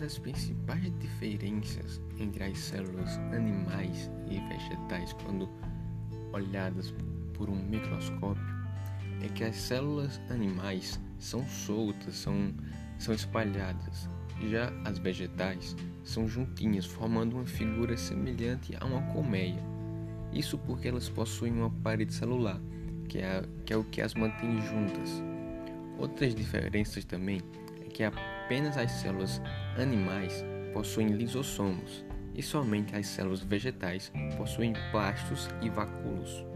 das principais diferenças entre as células animais e vegetais, quando olhadas por um microscópio, é que as células animais são soltas, são, são espalhadas, já as vegetais são juntinhas, formando uma figura semelhante a uma colmeia. Isso porque elas possuem uma parede celular, que é, que é o que as mantém juntas. Outras diferenças também é que apenas as células animais possuem lisossomos e somente as células vegetais possuem plastos e vacúolos.